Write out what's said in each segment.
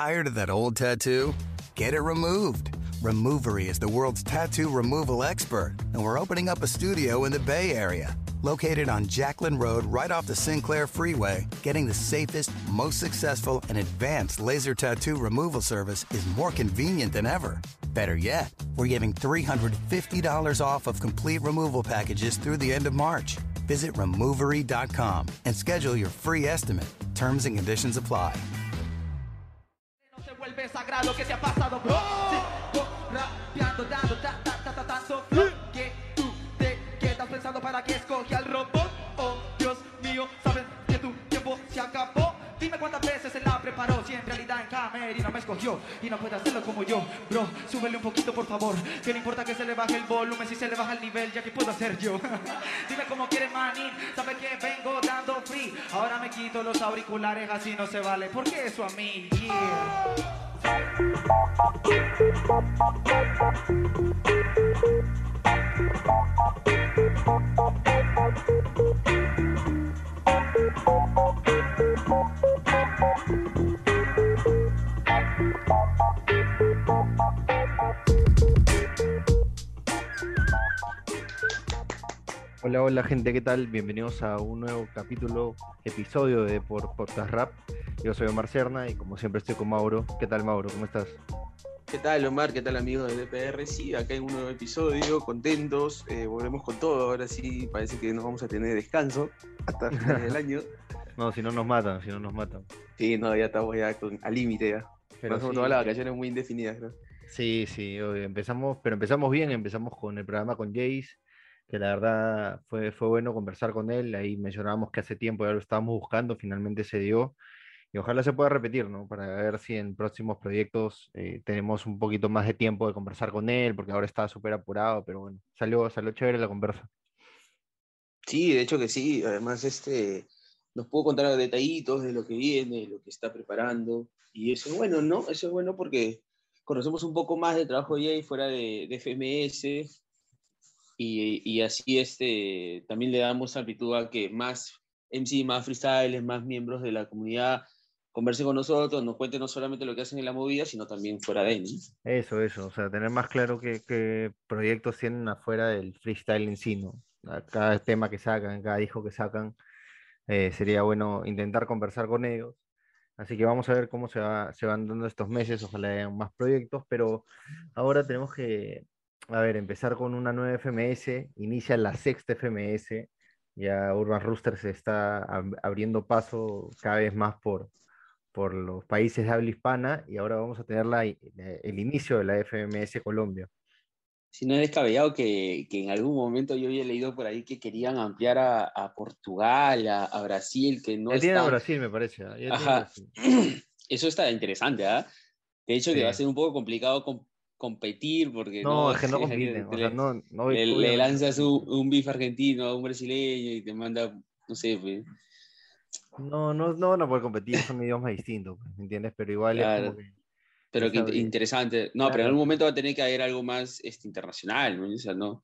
Tired of that old tattoo? Get it removed. Removery is the world's tattoo removal expert, and we're opening up a studio in the Bay Area. Located on Jacqueline Road, right off the Sinclair Freeway, getting the safest, most successful, and advanced laser tattoo removal service is more convenient than ever. Better yet, we're giving $350 off of complete removal packages through the end of March. Visit removery.com and schedule your free estimate. Terms and conditions apply. Sagrado que te ha pasado, bro. Sigo rapeando, dando ta, ta, ta, ta, tanto flow que tú te quedas pensando para que escogí al robot. Oh, Dios mío, sabes que tu tiempo se acabó. Dime cuántas veces se la preparó, si en realidad en camerino me escogió y no puede hacerlo como yo. Bro, súbele un poquito por favor, que no importa que se le baje el volumen, si se le baja el nivel, ya que puedo hacer yo. Dime cómo quieres manín, sabe que vengo dando free. Ahora me quito los auriculares, así no se vale, porque eso a mí, yeah. Thank you. Hola, hola gente, ¿qué tal? Bienvenidos a un nuevo capítulo, episodio de Por Podcast Rap. Yo soy Omar Cerna y como siempre estoy con Mauro. ¿Qué tal Mauro? ¿Cómo estás? ¿Qué tal, Omar? ¿Qué tal, amigos de DPR? Sí, acá en un nuevo episodio, contentos, eh, volvemos con todo. Ahora sí, parece que no vamos a tener descanso hasta final del año. No, si no nos matan, si no nos matan. Sí, no, ya estamos ya con, al límite ya. Pero Pasamos sí, todas las vacaciones muy indefinidas, ¿no? Sí, sí, obvio, empezamos, pero empezamos bien, empezamos con el programa con Jace, que la verdad fue, fue bueno conversar con él, ahí mencionábamos que hace tiempo ya lo estábamos buscando, finalmente se dio, y ojalá se pueda repetir, ¿no? Para ver si en próximos proyectos eh, tenemos un poquito más de tiempo de conversar con él, porque ahora está súper apurado, pero bueno, salió, salió chévere la conversa. Sí, de hecho que sí. Además, este, nos pudo contar detallitos de lo que viene, lo que está preparando. Y eso es bueno, ¿no? Eso es bueno porque conocemos un poco más del trabajo de Jay fuera de, de FMS. Y, y así este, también le damos amplitud a que más MC, más freestyles, más miembros de la comunidad conversen con nosotros, nos cuenten no solamente lo que hacen en la movida, sino también fuera de él. ¿no? Eso, eso, o sea, tener más claro qué, qué proyectos tienen afuera del freestyle en sí, ¿no? Cada tema que sacan, cada disco que sacan, eh, sería bueno intentar conversar con ellos. Así que vamos a ver cómo se, va, se van dando estos meses, ojalá hayan más proyectos, pero ahora tenemos que, a ver, empezar con una nueva FMS, inicia la sexta FMS, ya Urban Rooster se está ab- abriendo paso cada vez más por, por los países de habla hispana y ahora vamos a tener la, eh, el inicio de la FMS Colombia. Si no es descabellado que, que en algún momento yo había leído por ahí que querían ampliar a, a Portugal, a, a Brasil, que no ya tiene a están- Brasil, me parece. ¿ah? A Ajá. Brasil. Eso está interesante, ¿ah? De hecho, que Sí. va a ser un poco complicado com- competir porque No, es que no le-. O sea, no, no, le- le obviamente. lanzas un, un bife argentino a un brasileño y te manda, no sé, pues, No, no, no van a poder competir, son idiomas distintos, pues, ¿me entiendes? Pero igual es como que. pero que interesante. No, pero en algún momento va a tener que haber algo más este, internacional, ¿no? O sea, no.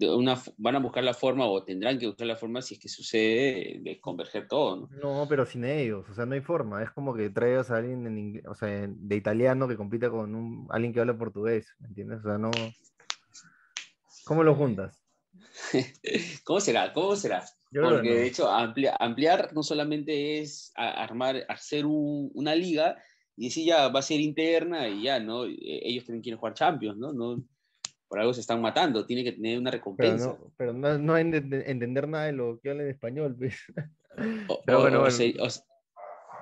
Una, van a buscar la forma o tendrán que buscar la forma si es que sucede de converger todo, ¿no? No, pero sin ellos, o sea, no hay forma. Es como que traigas a alguien en ingle- o sea, de italiano que compita con un, alguien que habla portugués, ¿me entiendes? O sea, no. ¿Cómo lo juntas? ¿Cómo será? ¿Cómo será? Yo Porque no. de hecho amplia- ampliar no solamente es armar, hacer un- una liga y decir ya va a ser interna y ya, ¿no? Eh, Ellos también quieren jugar Champions, ¿no? no por algo se están matando, tiene que tener una Pero recompensa. no, pero no, no entender nada de lo que habla en español, pues. O- Pero o- bueno, bueno. se- o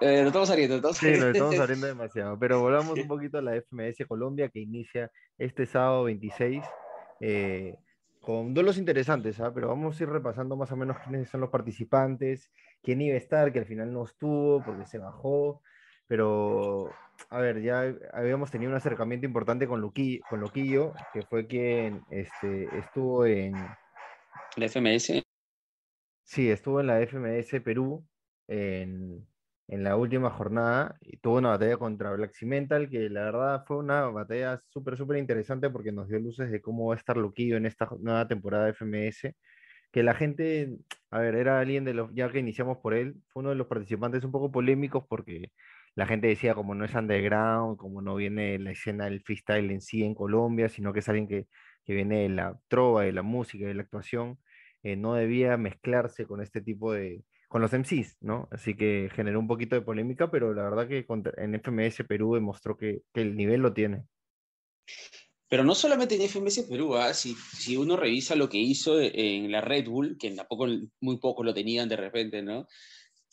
eh, nos estamos saliendo, estamos Sí, nos saliendo. estamos abriendo demasiado. Pero volvamos un poquito a la FMS Colombia que inicia este sábado 26 eh, con duelos interesantes, ¿ah? Pero vamos a ir repasando más o menos quiénes son los participantes, quién iba a estar, que al final no estuvo porque se bajó. Pero, a ver, ya habíamos tenido un acercamiento importante con Luqui- con Loquillo, que fue quien este, estuvo en, La FMS, Sí, estuvo en la FMS Perú en, en la última jornada y tuvo una batalla contra Black Cimental, que la verdad fue una batalla súper, súper interesante porque nos dio luces de cómo va a estar Luquillo en esta nueva temporada de FMS. Que la gente, a ver, era alguien de los, ya que iniciamos por él, fue uno de los participantes un poco polémicos porque la gente decía como no es underground, como no viene la escena del freestyle en sí en Colombia, sino que es alguien que, que viene de la trova, de la música, de la actuación, eh, no debía mezclarse con este tipo de, con los MCs, ¿no? Así que generó un poquito de polémica, pero la verdad que en FMS Perú demostró que, que el nivel lo tiene. Pero no solamente en FMS Perú, ¿ah? si, si, uno revisa lo que hizo en la Red Bull, que tampoco muy pocos lo tenían de repente, ¿no?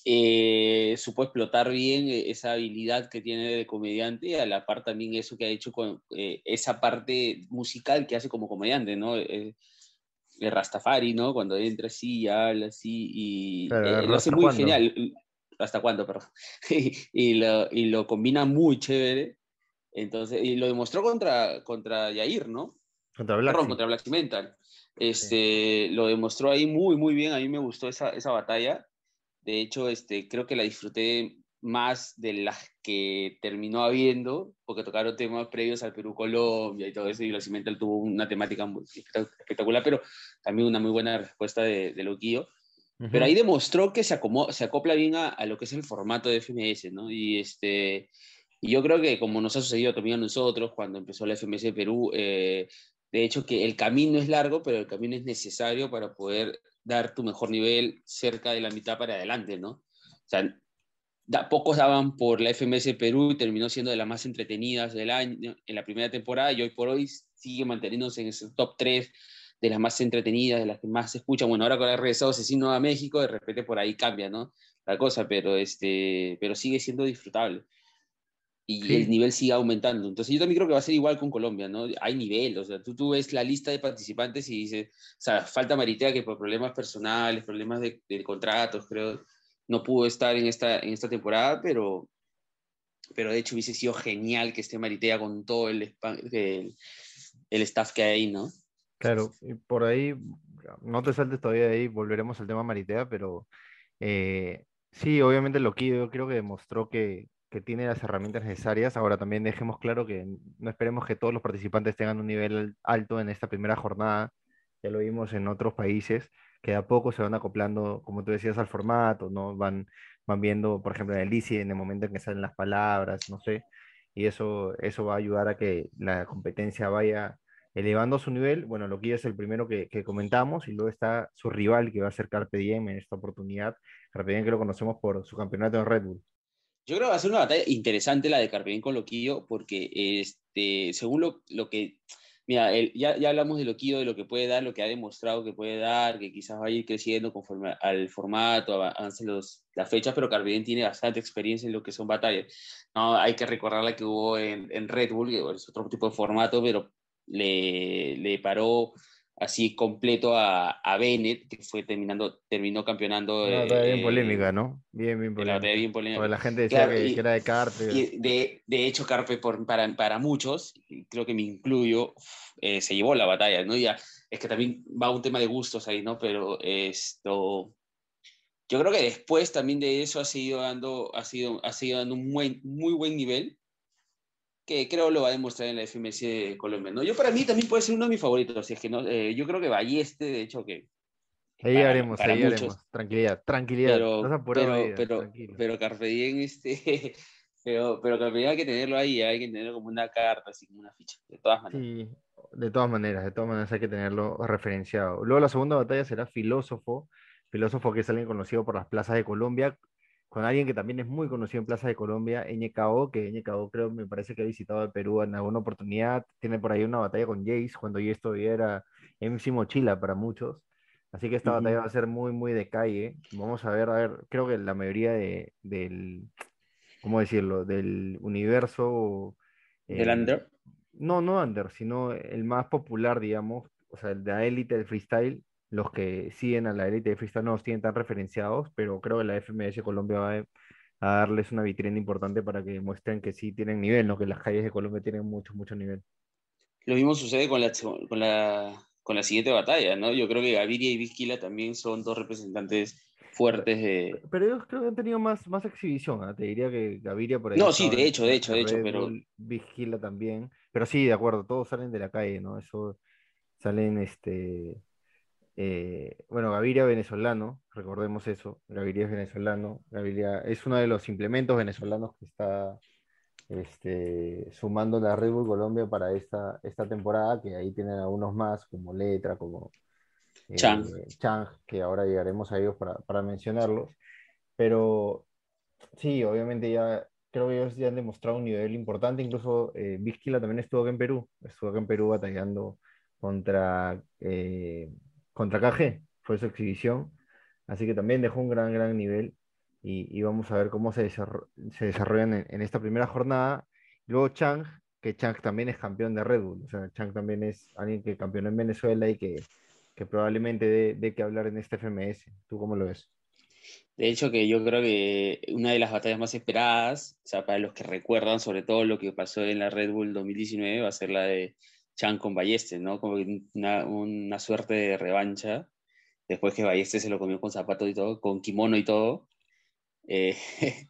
Eh, supo explotar bien esa habilidad que tiene de comediante, a la par también eso que ha hecho con eh, esa parte musical que hace como comediante, ¿no? Eh, el Rastafari, ¿no? Cuando entra así y habla así y eh, lo hace muy genial. ¿Hasta cuándo, perdón? y, lo, y lo combina muy chévere entonces, y lo demostró contra, contra Yair, ¿no? Contra Black, contra Black Cimental. Este, Lo demostró ahí muy, muy bien. A mí me gustó esa, esa batalla. De hecho, este, creo que la disfruté más de las que terminó habiendo, porque tocaron temas previos al Perú-Colombia y todo eso, y Black Cimental tuvo una temática muy espectacular, pero también una muy buena respuesta de, de Loquillo. Pero ahí demostró que se, se acopla bien a, a, lo que es el formato de FMS, ¿no? Y este, y yo creo que como nos ha sucedido también a nosotros cuando empezó la FMS Perú, eh, de hecho que el camino es largo, pero el camino es necesario para poder dar tu mejor nivel cerca de la mitad para adelante, ¿no? O sea, da, pocos daban por la FMS Perú y terminó siendo de las más entretenidas del año en la primera temporada y hoy por hoy sigue manteniéndose en ese top 3 de las más entretenidas, de las que más se escuchan. Bueno, ahora con el regresado Asesino a México, de repente por ahí cambia, ¿no? La cosa, pero, este, pero sigue siendo disfrutable y el nivel sigue aumentando. Entonces yo también creo que va a ser igual con Colombia, ¿no? Hay nivel, o sea, tú, tú ves la lista de participantes y dices, o sea, falta Maritea que por problemas personales, problemas de, contratos, creo, no pudo estar en esta, en esta temporada, pero, pero de hecho hubiese sido genial que esté Maritea con todo el, el, el staff que hay ¿no? Claro, y por ahí, no te saltes todavía de ahí, volveremos al tema Maritea, pero eh, sí, obviamente lo que yo creo que demostró que, que tiene las herramientas necesarias. Ahora también dejemos claro que no esperemos que todos los participantes tengan un nivel alto en esta primera jornada. Ya lo vimos en otros países, que a poco se van acoplando, como tú decías, al formato, ¿no? Van, van viendo, por ejemplo, en el ICI, en el momento en que salen las palabras, no sé, y eso, eso va a ayudar a que la competencia vaya elevando su nivel. Bueno, lo que es el primero que, que, comentamos, y luego está su rival, que va a ser Carpe Diem en esta oportunidad. Carpe Diem que lo conocemos por su campeonato en Red Bull. Yo creo que va a ser una batalla interesante la de Carpedín con Loquillo, porque este, según lo, lo que. Mira, ya, ya, hablamos de Loquillo, de lo que puede dar, lo que ha demostrado que puede dar, que quizás va a ir creciendo conforme al formato, avancen los, las fechas, pero Carpedín tiene bastante experiencia en lo que son batallas. No, hay que recordar la que hubo en, en Red Bull, que es otro tipo de formato, pero le, le paró así completo a, a Bennett, que fue terminando, terminó campeonando. Una bien eh, polémica, ¿no? Bien, bien polémica. La, bien polémica. la gente decía que, era de Carpe. de, de, hecho, Carpe por, para, para muchos, creo que me incluyo, eh, se llevó la batalla, ¿no? Ya, es que también va un tema de gustos ahí, ¿no? Pero esto... Yo creo que después también de eso ha seguido dando, ha sido, ha sido dando un muy, muy buen nivel que creo lo va a demostrar en la FMS de Colombia. ¿no? Yo para mí también puede ser uno de mis favoritos, es que no, eh, yo creo que Balleste, de hecho, que... Ahí haremos, ahí haremos. Tranquilidad, tranquilidad. Pero, pero, pero, pero Carpe Diem, este, pero, pero Carpe Diem hay que tenerlo ahí, hay que tenerlo como una carta, así como una ficha, de todas maneras. Sí, de todas maneras, de todas maneras hay que tenerlo referenciado. Luego la segunda batalla será Filósofo, Filósofo que es alguien conocido por las plazas de Colombia, con alguien que también es muy conocido en Plaza de Colombia, Ñecao, que Ñecao creo, me parece que ha visitado el Perú en alguna oportunidad, tiene por ahí una batalla con Jace, cuando Jace todavía era MC Mochila para muchos, así que esta batalla va a ser muy, muy de calle, vamos a ver, a ver, creo que la mayoría de, del, ¿cómo decirlo?, del universo... ¿Del under? No, no under, sino el más popular, digamos, o sea, el de la élite del freestyle, los que siguen a la élite de freestyle no los tienen tan referenciados, pero creo que la FMS Colombia va a, darles una vitrina importante para que muestren que sí tienen nivel, ¿no? que las calles de Colombia tienen mucho, mucho nivel. Lo mismo sucede con la, con la, con la siguiente batalla, ¿no? Yo creo que Gaviria y Vizquila también son dos representantes fuertes de... Pero ellos creo que han tenido más, más exhibición, ¿ah? te diría que Gaviria por ahí... No, sí, de hecho, de hecho, de hecho, pero... Vizquila también, pero sí, de acuerdo, todos salen de la calle, ¿no? Eso, salen, este eh, bueno, Gaviria venezolano, recordemos eso, Gaviria es venezolano, Gaviria es uno de los implementos venezolanos que está este, sumando la Red Bull Colombia para esta, esta temporada, que ahí tienen algunos más, como Letra, como eh, Chang. que ahora llegaremos a ellos para, para mencionarlos, pero sí, obviamente ya creo que ellos ya han demostrado un nivel importante, incluso eh, Vizquila también estuvo acá en Perú, estuvo acá en Perú batallando contra, eh, contra KG, fue su exhibición, así que también dejó un gran, gran nivel y, vamos a ver cómo se, se desarrollan en, esta primera jornada. Luego Chang, que Chang también es campeón de Red Bull, o sea, Chang también es alguien que campeonó en Venezuela y que, que probablemente dé de que hablar en este FMS. ¿Tú cómo lo ves? De hecho, que yo creo que una de las batallas más esperadas, o sea, para los que recuerdan sobre todo lo que pasó en la Red Bull 2019, va a ser la de Chan con Balleste, ¿no? Como una, una suerte de revancha, después que Balleste se lo comió con zapatos y todo, con kimono y todo. Eh,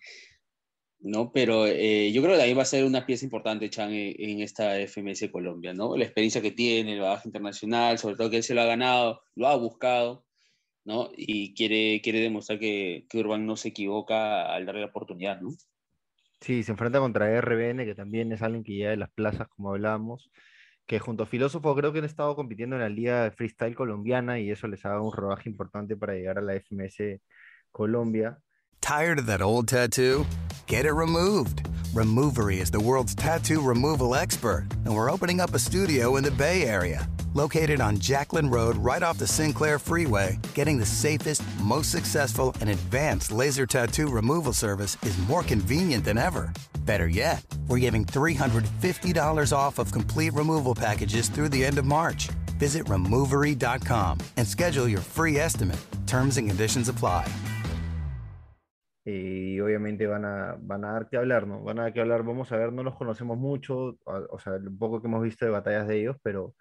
¿no? Pero eh, yo creo que ahí va a ser una pieza importante Chan en, esta FMS Colombia, ¿no? La experiencia que tiene, el bagaje internacional, sobre todo que él se lo ha ganado, lo ha buscado, ¿no? Y quiere, quiere demostrar que, que Urban no se equivoca al darle la oportunidad, ¿no? Sí, se enfrenta contra RBN, que también es alguien que ya de las plazas, como hablábamos, que junto a Filósofo creo que han estado compitiendo en la Liga Freestyle colombiana y eso les ha dado un rodaje importante para llegar a la FMS Colombia. Tired of that old tattoo? Get it removed. Removery is the world's tattoo removal expert, and we're opening up a studio in the Bay Area. Located on Jacqueline Road, right off the Sinclair Freeway, getting the safest, most successful, and advanced laser tattoo removal service is more convenient than ever. Better yet, we're giving $350 off of complete removal packages through the end of March. Visit removery.com and schedule your free estimate. Terms and conditions apply. Y obviamente van a, van a dar que hablar, ¿no? Van a dar que hablar, vamos a ver, no los conocemos mucho, o sea, un poco que hemos visto de batallas de ellos, pero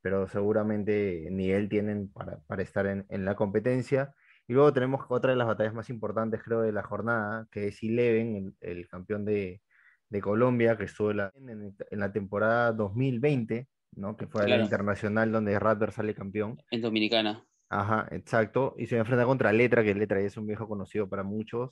pero seguramente nivel tienen para, para estar en, en, la competencia. Y luego tenemos otra de las batallas más importantes, creo, de la jornada, que es Eleven, el, el campeón de, de, Colombia, que estuvo en, en, la temporada 2020, ¿no? que fue la internacional donde Radber sale campeón. En Dominicana. Ajá, exacto. Y se enfrenta contra Letra, que Letra es un viejo conocido para muchos,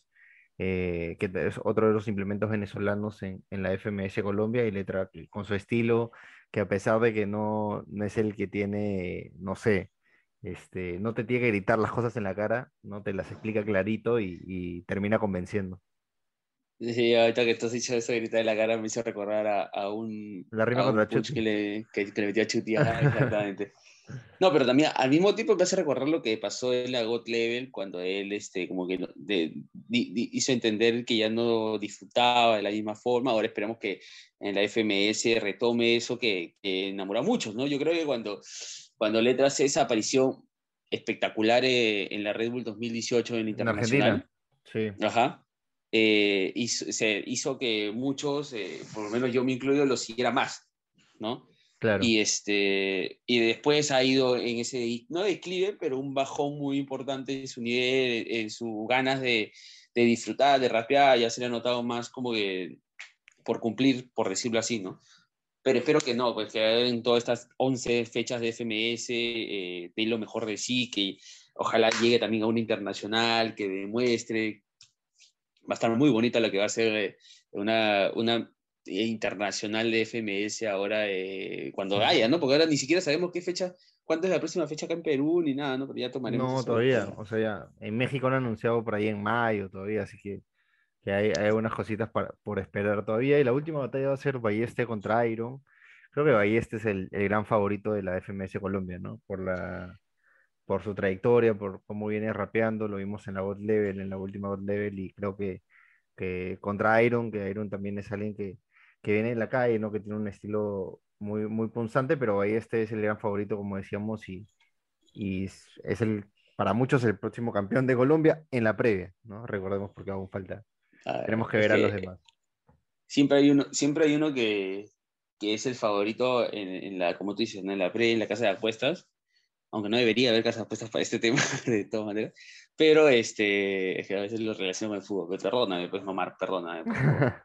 eh, que es otro de los implementos venezolanos en, en, la FMS Colombia, y Letra con su estilo, que a pesar de que no, no es el que tiene, no sé, este, no te tiene que gritar las cosas en la cara, no te las explica clarito y, termina convenciendo. Sí, ahorita que tú has dicho eso de gritar en la cara me hizo recordar a, a un, la rima contra que le, que, le metió a Chuti, exactamente. No, pero también al mismo tiempo me hace recordar lo que pasó en la God Level cuando él este, como que de, hizo entender que ya no disfrutaba de la misma forma. Ahora esperamos que en la FMS retome eso que, enamora a muchos, ¿no? Yo creo que cuando, cuando Letra hace esa aparición espectacular eh, en la Red Bull 2018 en Internacional, sí. Ajá, eh, hizo, se hizo que muchos, eh, por lo menos yo me incluyo, lo siguiera más, ¿no? Y, este, y después ha ido en ese, no declive, pero un bajón muy importante en su nivel, en sus ganas de, de disfrutar, de rapear, ya se le ha notado más como que por cumplir, por decirlo así, ¿no? Pero espero que no, pues que en todas estas 11 fechas de FMS eh, de lo mejor de sí, que ojalá llegue también a un internacional, que demuestre. Va a estar muy bonita la que va a ser eh, una, una internacional de FMS ahora eh, cuando haya, ¿no? Porque ahora ni siquiera sabemos qué fecha, cuándo es la próxima fecha acá en Perú ni nada, ¿no? Pero ya tomaremos. No, todavía, o sea, ya en México han anunciado por ahí en mayo todavía, así que, que hay, hay unas cositas para, por esperar todavía. Y la última batalla va a ser Balleste contra Iron. Creo que Balleste es el, el gran favorito de la FMS Colombia, ¿no? Por la por su trayectoria, por cómo viene rapeando, lo vimos en la God Level, en la última God Level, y creo que, que contra Iron, que Iron también es alguien que, que viene de la calle, ¿no? Que tiene un estilo muy, muy punzante, pero ahí este es el gran favorito, como decíamos, y, y es el, para muchos, el próximo campeón de Colombia en la previa, ¿no? Recordemos porque aún falta. Tenemos que ver a los demás. Siempre hay uno, siempre hay uno que, que es el favorito en, la, como tú dices, en la previa, en la casa de apuestas, aunque no debería haber casa de apuestas para este tema, de todas maneras, pero este, es que a veces lo relaciono con el fútbol, perdóname, pues mamar, perdóname.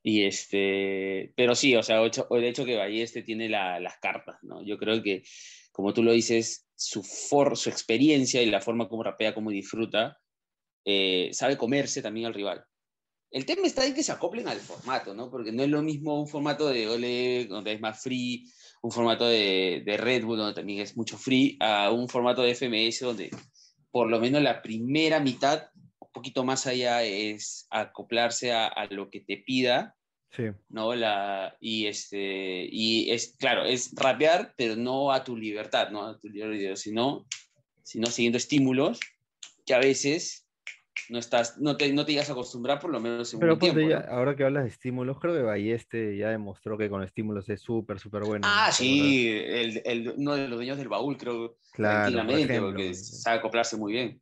Y este, pero sí, o sea, el hecho que Balleste tiene las cartas, ¿no? Yo creo que como tú lo dices, su, for, su experiencia y la forma como rapea, como disfruta, eh, sabe comerse también al rival. El tema está en que se acoplen al formato, ¿no? Porque no es lo mismo un formato de Ole, donde es más free, un formato de, de Red Bull, donde también es mucho free, a un formato de FMS, donde por lo menos la primera mitad, un poquito más allá, es acoplarse a, a lo que te pida Sí. ¿no? La, y, este, y es, claro, es rapear, pero no a tu libertad, ¿no? A tu libre sino, sino siguiendo estímulos que a veces no, estás, no, te, no te llegas a acostumbrar por lo menos en Pero un tiempo. ponte ya, ¿no? ahora que hablas de estímulos, creo que Balleste ya demostró que con estímulos es súper, súper bueno. Ah, sí, el, el, uno de los dueños del baúl, creo, Claro, tranquilamente, porque sabe acoplarse muy bien.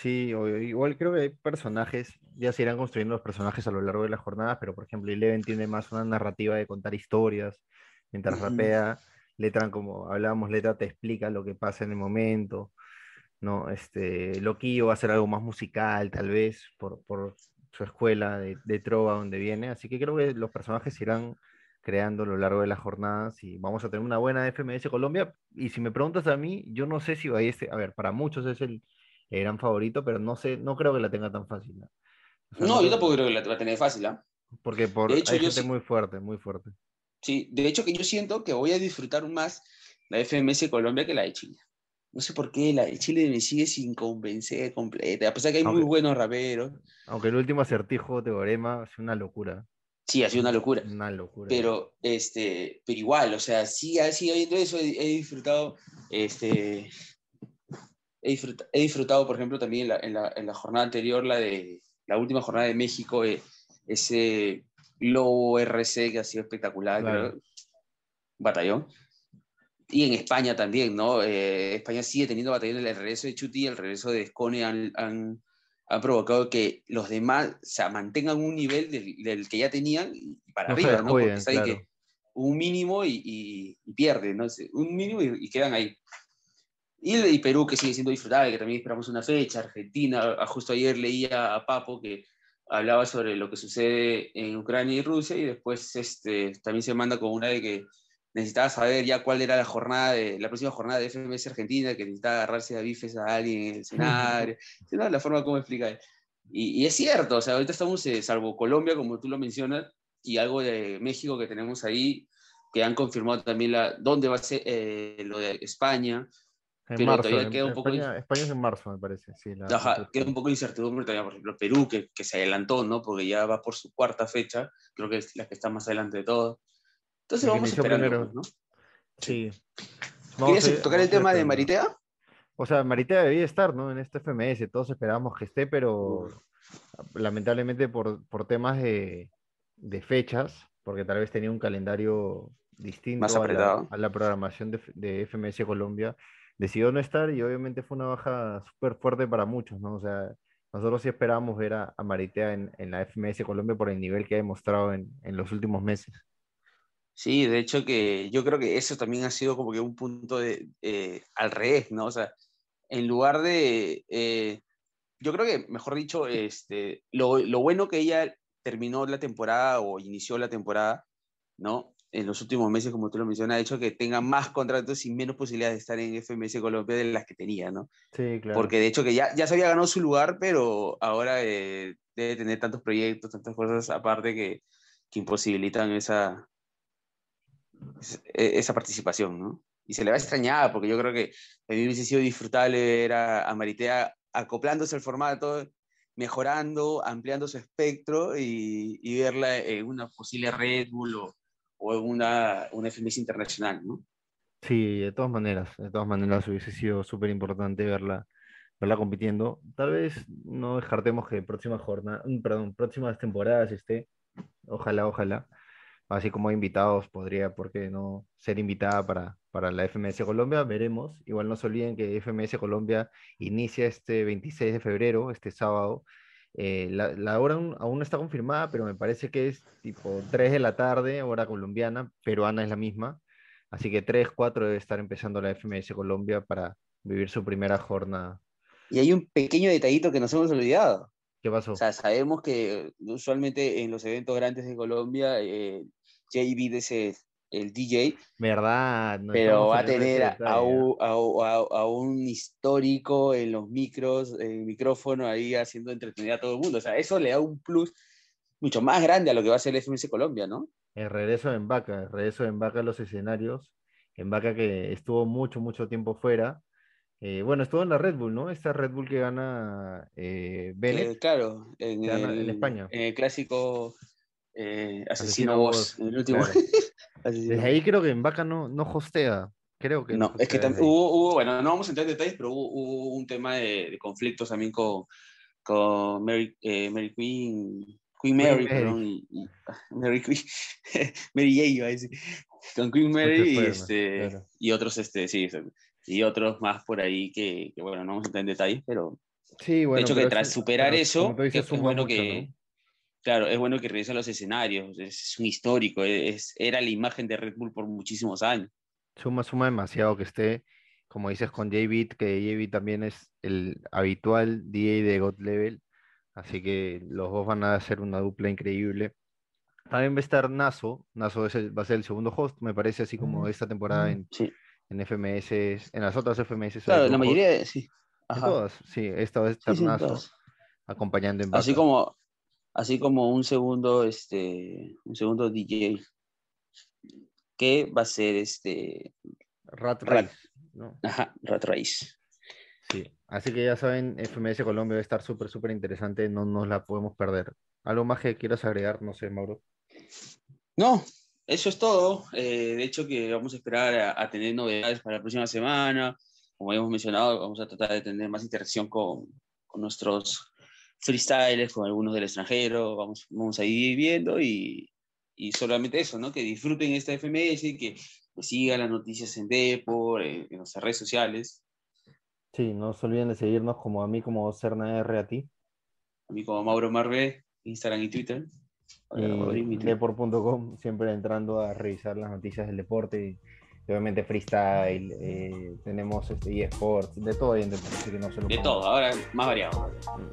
Sí, igual creo que hay personajes, ya se irán construyendo los personajes a lo largo de las jornadas, pero por ejemplo, Eleven tiene más una narrativa de contar historias, mientras rapea, Letran, como hablábamos, Letra te explica lo que pasa en el momento, ¿no? Este, Loquillo va a ser algo más musical, tal vez, por, por su escuela de, de trova donde viene, así que creo que los personajes se irán creando a lo largo de las jornadas y vamos a tener una buena FMS Colombia, y si me preguntas a mí, yo no sé si Balleste, a ver, para muchos es el el gran favorito, pero no sé, no creo que la tenga tan fácil. ¿no? O sea, No, yo tampoco creo que la va a tener fácil, ¿ah? Porque por, De hecho, hay yo gente sí- muy fuerte, muy fuerte. Sí, de hecho que yo siento que voy a disfrutar más la FMS Colombia que la de Chile. No sé por qué la Chile me sigue sin convencer completa, a pesar que hay muy buenos raperos. Aunque el último acertijo teorema es una locura. Sí, ha sido una locura. Una locura. Pero, este, pero igual, o sea, sí, sigue habiendo eso, he, he disfrutado, este, he disfrutado, he disfrutado, por ejemplo, también en la, en la, en la jornada anterior, la de la última jornada de México, eh, ese Lobo RC que ha sido espectacular, Claro. creo, batallón. Y en España también, ¿no? Eh, España sigue teniendo batallón, el regreso de Chuti y el regreso de Escone han, han, han provocado que los demás o sea, mantengan un nivel del, del que ya tenían para No arriba, ¿no? Porque ahí claro. que un mínimo y, y, y pierden, ¿no? Un mínimo y, y quedan ahí. Y, Perú, que sigue siendo disfrutable, que también esperamos una fecha. Argentina, justo ayer leía a Papo que hablaba sobre lo que sucede en Ucrania y Rusia y después este, también se manda con una de que necesitaba saber ya cuál era la jornada de, la próxima jornada de FMS Argentina, que necesitaba agarrarse a bifes a alguien en el escenario, ¿no? la forma como explica él. Y, y es cierto, o sea, ahorita estamos, eh, salvo Colombia, como tú lo mencionas, y algo de México que tenemos ahí, que han confirmado también la, dónde va a ser eh, lo de España, En pero marzo, todavía queda un poco España, España es en marzo, me parece. Sí, la- Ajá, queda un poco de incertidumbre todavía, por ejemplo, Perú, que, que se adelantó, ¿no? Porque ya va por su cuarta fecha, creo que es la que está más adelante de todo. Entonces vamos primero. pues, ¿no? Sí. ¿Quieres a tocar el a tema de. Maritea? O sea, Maritea debía estar, ¿no? En este FMS, todos esperábamos que esté, pero lamentablemente por, por temas de, de fechas, porque tal vez tenía un calendario distinto Más a la, a la programación de, de FMS Colombia, decidió no estar y obviamente fue una baja súper fuerte para muchos, ¿no? O sea, nosotros sí esperábamos ver a, a Maritea en, en la FMS Colombia por el nivel que ha demostrado en, en los últimos meses. Sí, de hecho que yo creo que eso también ha sido como que un punto de, eh, al revés, ¿no? O sea, en lugar de, eh, yo creo que, mejor dicho, este, lo, lo bueno que ella terminó la temporada o inició la temporada, ¿no? En los últimos meses, como tú lo mencionas, ha hecho que tenga más contratos y menos posibilidades de estar en FMS Colombia de las que tenía, ¿no? Sí, claro. Porque de hecho que ya, ya se había ganado su lugar, pero ahora eh, debe tener tantos proyectos, tantas cosas aparte que, que imposibilitan esa, es- esa participación, ¿no? Y se le va a extrañar, porque yo creo que hubiese sido disfrutable ver a, a Maritea acoplándose al formato, mejorando, ampliando su espectro y, y verla en una posible Red Bull o, o una, una FMS internacional, ¿no? Sí, de todas maneras, de todas maneras hubiese sido súper importante verla, verla compitiendo. Tal vez no descartemos que próxima jornada, mm, perdón, próximas temporadas esté, ojalá, ojalá. Así como invitados podría, ¿por qué no ser invitada para, para la FMS Colombia? Veremos. Igual no se olviden que FMS Colombia inicia este 26 de febrero, este sábado. Eh, la, hora aún, aún no está confirmada, pero me parece que es tipo 3 de la tarde, hora colombiana, peruana es la misma. Así que 3, 4 debe estar empezando la FMS Colombia para vivir su primera jornada. Y hay un pequeño detallito que nos hemos olvidado. ¿Qué pasó? O sea, sabemos que usualmente en los eventos grandes de Colombia, eh, JB ese, el DJ, ¿Verdad? no pero va a tener a, a un, a un- a- a un histórico en los micros, en el micrófono, ahí haciendo entretenida a todo el mundo. O sea, eso le da un plus mucho más grande a lo que va a ser el FMS Colombia, ¿no? El regreso de Vaca, el regreso de Vaca a los escenarios. En Vaca que estuvo mucho, mucho tiempo fuera. Eh, bueno, estuvo en la Red Bull, ¿no? Esta Red Bull que gana eh, Bennett. Que, claro, en, España. en el clásico eh, Asesino, Asesino Boss, en el último. claro. Desde ahí creo que en Vaca no, no hostea. Creo que No, es que hubo, hubo- bueno, no vamos a entrar en detalles, pero hubo, hubo un tema de, de conflictos también con, con Mary, eh, Mary Queen, Queen Mary, Mary. perdón, y, y- Mary Queen, Mary J, iba a decir, con Queen Mary y, este, claro. y otros, este, sí, y otros más por ahí que, que, bueno, no vamos a entrar en detalles, pero Sí, bueno, de hecho que tras es- superar eso, dices, que es suma bueno mucho, que, ¿no? claro, es bueno que regrese a los escenarios, es, es un histórico, es, era la imagen de Red Bull por muchísimos años. Suma, suma demasiado que esté, como dices, con J-Beat, que J-Beat también es el habitual DJ de God Level, así que los dos van a hacer una dupla increíble. También va a estar Naso, Naso es el- va a ser el segundo host, me parece, así como esta temporada en, Sí. En FMS, en las otras FMS. Claro, la mayoría, de- sí. en Ajá. todas, sí, esta va a Sí, en acompañando en Así como, así como un segundo, este, un segundo DJ que va a ser este, Rat Rat. Race, ¿no? ajá, Rat Race. Sí, así que ya saben, FMS Colombia va a estar súper, súper interesante, no nos la podemos perder. ¿Algo más que quieras agregar? No sé, Mauro. No, eso es todo. Eh, de hecho, que vamos a esperar a, a tener novedades para la próxima semana. Como hemos mencionado, vamos a tratar de tener más interacción con, con nuestros freestylers, con algunos del extranjero. Vamos, vamos a ir viendo y, y solamente eso, ¿no? Que disfruten esta FMS, que pues, sigan las noticias en Depor, en, en nuestras redes sociales. Sí, no se olviden de seguirnos como a mí, como Cerna R a ti, A mí como Mauro Marve, Instagram y Twitter. Deport.com, siempre entrando a revisar las noticias del deporte, y obviamente freestyle, eh, tenemos este, eSports, de todo ahí en deporte, así que no se lo De pueden- todo, ahora más variado.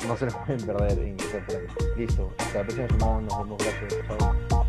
no se lo pueden perder en Listo, hasta la próxima semana, nos vemos, gracias, chao.